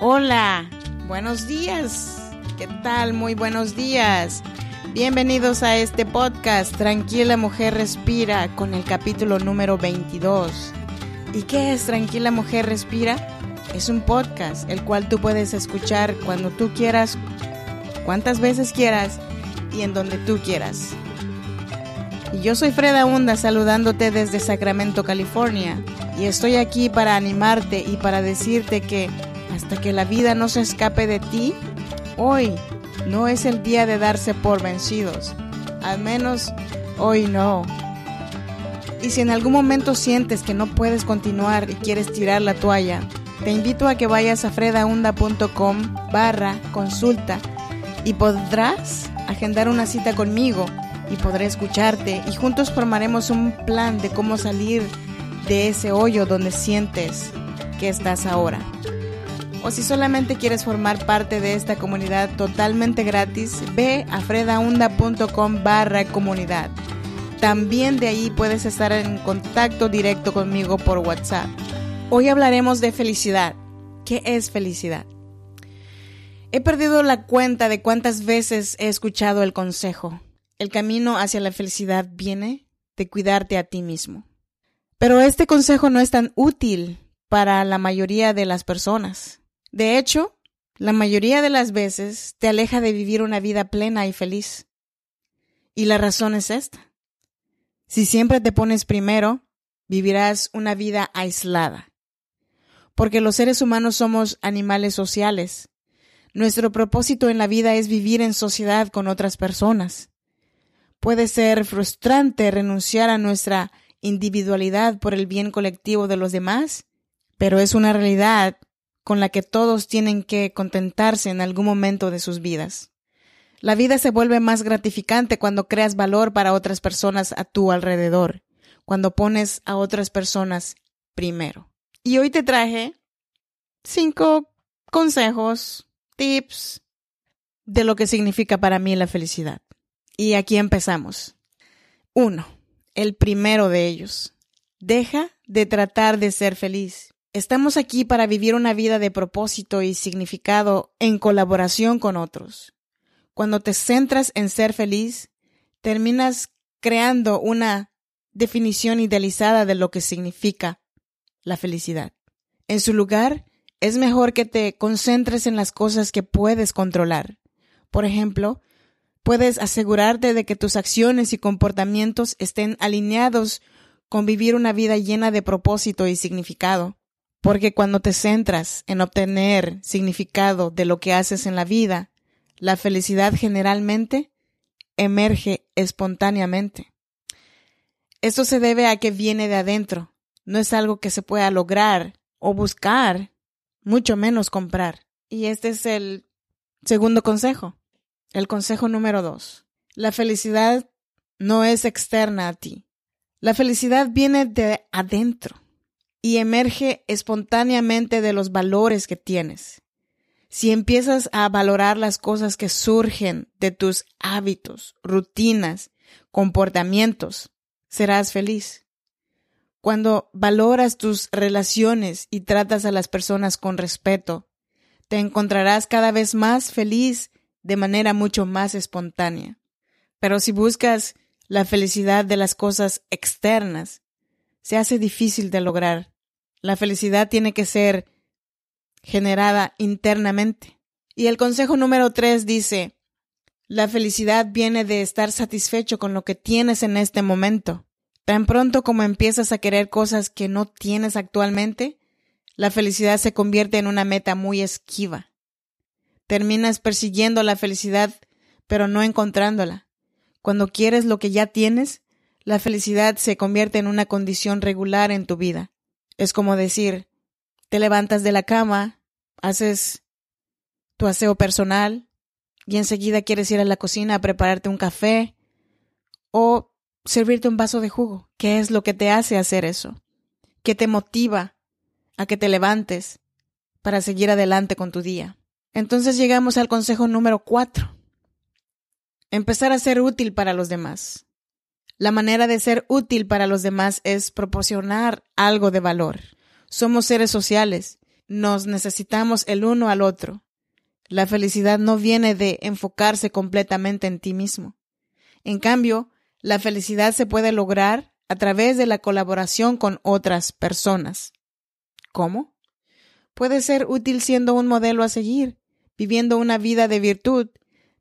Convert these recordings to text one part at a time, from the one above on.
Hola, buenos días. ¿Qué tal? Muy buenos días. Bienvenidos a este podcast Tranquila Mujer Respira con el capítulo número 22. ¿Y qué es Tranquila Mujer Respira? Es un podcast el cual tú puedes escuchar cuando tú quieras, cuantas veces quieras y en donde tú quieras. Y yo soy Freda Hunda saludándote desde Sacramento, California. Y estoy aquí para animarte y para decirte que hasta que la vida no se escape de ti, hoy no es el día de darse por vencidos. Al menos hoy no. Y si en algún momento sientes que no puedes continuar y quieres tirar la toalla, te invito a que vayas a fredaunda.com barra consulta y podrás agendar una cita conmigo y podré escucharte y juntos formaremos un plan de cómo salir de ese hoyo donde sientes que estás ahora. O si solamente quieres formar parte de esta comunidad totalmente gratis, ve a fredaunda.com barra comunidad. También de ahí puedes estar en contacto directo conmigo por WhatsApp. Hoy hablaremos de felicidad. ¿Qué es felicidad? He perdido la cuenta de cuántas veces he escuchado el consejo. El camino hacia la felicidad viene de cuidarte a ti mismo. Pero este consejo no es tan útil para la mayoría de las personas. De hecho, la mayoría de las veces te aleja de vivir una vida plena y feliz. Y la razón es esta. Si siempre te pones primero, vivirás una vida aislada. Porque los seres humanos somos animales sociales. Nuestro propósito en la vida es vivir en sociedad con otras personas. Puede ser frustrante renunciar a nuestra individualidad por el bien colectivo de los demás, pero es una realidad con la que todos tienen que contentarse en algún momento de sus vidas. La vida se vuelve más gratificante cuando creas valor para otras personas a tu alrededor, cuando pones a otras personas primero. Y hoy te traje cinco consejos, tips de lo que significa para mí la felicidad. Y aquí empezamos. Uno, el primero de ellos. Deja de tratar de ser feliz. Estamos aquí para vivir una vida de propósito y significado en colaboración con otros. Cuando te centras en ser feliz, terminas creando una definición idealizada de lo que significa la felicidad. En su lugar, es mejor que te concentres en las cosas que puedes controlar. Por ejemplo, puedes asegurarte de que tus acciones y comportamientos estén alineados con vivir una vida llena de propósito y significado. Porque cuando te centras en obtener significado de lo que haces en la vida, la felicidad generalmente emerge espontáneamente. Esto se debe a que viene de adentro, no es algo que se pueda lograr o buscar, mucho menos comprar. Y este es el segundo consejo. El consejo número dos. La felicidad no es externa a ti. La felicidad viene de adentro y emerge espontáneamente de los valores que tienes. Si empiezas a valorar las cosas que surgen de tus hábitos, rutinas, comportamientos, serás feliz. Cuando valoras tus relaciones y tratas a las personas con respeto, te encontrarás cada vez más feliz de manera mucho más espontánea. Pero si buscas la felicidad de las cosas externas, se hace difícil de lograr la felicidad tiene que ser generada internamente. Y el consejo número tres dice, la felicidad viene de estar satisfecho con lo que tienes en este momento. Tan pronto como empiezas a querer cosas que no tienes actualmente, la felicidad se convierte en una meta muy esquiva. Terminas persiguiendo la felicidad, pero no encontrándola. Cuando quieres lo que ya tienes, la felicidad se convierte en una condición regular en tu vida. Es como decir, te levantas de la cama, haces tu aseo personal y enseguida quieres ir a la cocina a prepararte un café o servirte un vaso de jugo. ¿Qué es lo que te hace hacer eso? ¿Qué te motiva a que te levantes para seguir adelante con tu día? Entonces llegamos al consejo número cuatro. Empezar a ser útil para los demás. La manera de ser útil para los demás es proporcionar algo de valor. Somos seres sociales nos necesitamos el uno al otro. La felicidad no viene de enfocarse completamente en ti mismo. En cambio, la felicidad se puede lograr a través de la colaboración con otras personas. ¿Cómo? Puede ser útil siendo un modelo a seguir, viviendo una vida de virtud,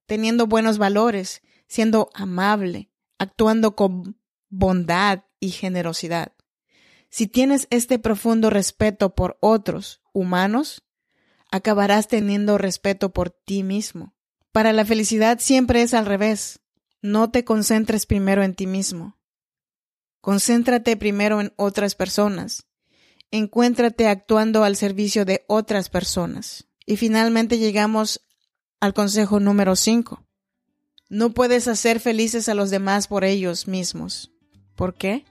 teniendo buenos valores, siendo amable, actuando con bondad y generosidad. Si tienes este profundo respeto por otros humanos, acabarás teniendo respeto por ti mismo. Para la felicidad siempre es al revés. No te concentres primero en ti mismo. Concéntrate primero en otras personas. Encuéntrate actuando al servicio de otras personas. Y finalmente llegamos al consejo número 5. No puedes hacer felices a los demás por ellos mismos. ¿Por qué?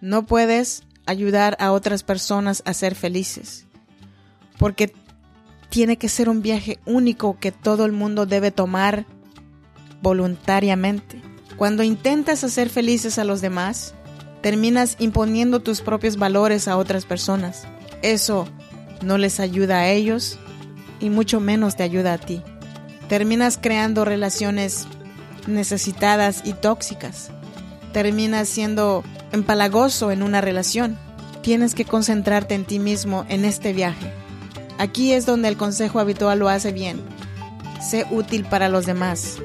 No puedes ayudar a otras personas a ser felices. Porque tiene que ser un viaje único que todo el mundo debe tomar voluntariamente. Cuando intentas hacer felices a los demás, terminas imponiendo tus propios valores a otras personas. Eso no les ayuda a ellos y mucho menos te ayuda a ti. Terminas creando relaciones necesitadas y tóxicas. Terminas siendo empalagoso en una relación. Tienes que concentrarte en ti mismo en este viaje. Aquí es donde el consejo habitual lo hace bien. Sé útil para los demás,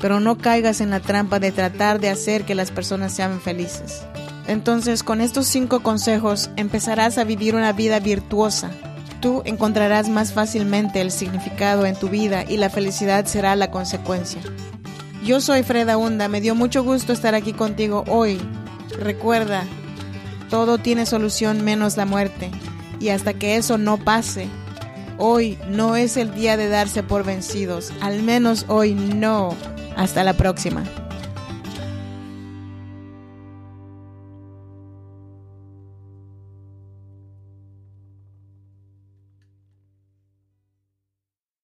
pero no caigas en la trampa de tratar de hacer que las personas sean felices. Entonces, con estos cinco consejos empezarás a vivir una vida virtuosa. Tú encontrarás más fácilmente el significado en tu vida y la felicidad será la consecuencia. Yo soy Freda Hunda, me dio mucho gusto estar aquí contigo hoy. Recuerda, todo tiene solución menos la muerte, y hasta que eso no pase, hoy no es el día de darse por vencidos, al menos hoy no. Hasta la próxima.